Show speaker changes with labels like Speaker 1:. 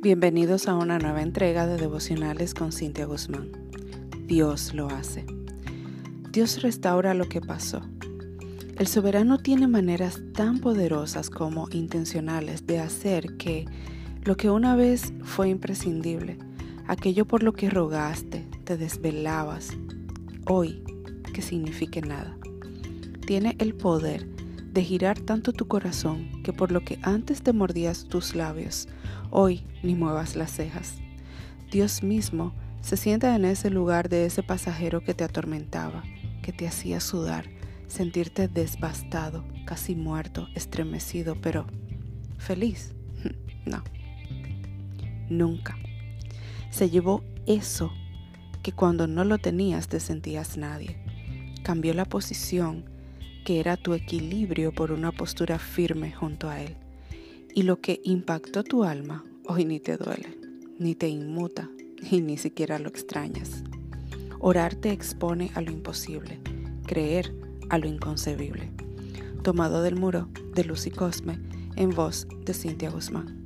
Speaker 1: Bienvenidos a una nueva entrega de devocionales con Cintia Guzmán. Dios lo hace. Dios restaura lo que pasó. El soberano tiene maneras tan poderosas como intencionales de hacer que lo que una vez fue imprescindible, aquello por lo que rogaste, te desvelabas, hoy que signifique nada. Tiene el poder de girar tanto tu corazón que por lo que antes te mordías tus labios, hoy ni muevas las cejas. Dios mismo se sienta en ese lugar de ese pasajero que te atormentaba, que te hacía sudar, sentirte devastado, casi muerto, estremecido, pero feliz. No, nunca. Se llevó eso que cuando no lo tenías te sentías nadie. Cambió la posición que era tu equilibrio por una postura firme junto a Él. Y lo que impactó tu alma hoy ni te duele, ni te inmuta, y ni siquiera lo extrañas. Orar te expone a lo imposible, creer a lo inconcebible. Tomado del muro de Lucy Cosme en voz de Cintia Guzmán.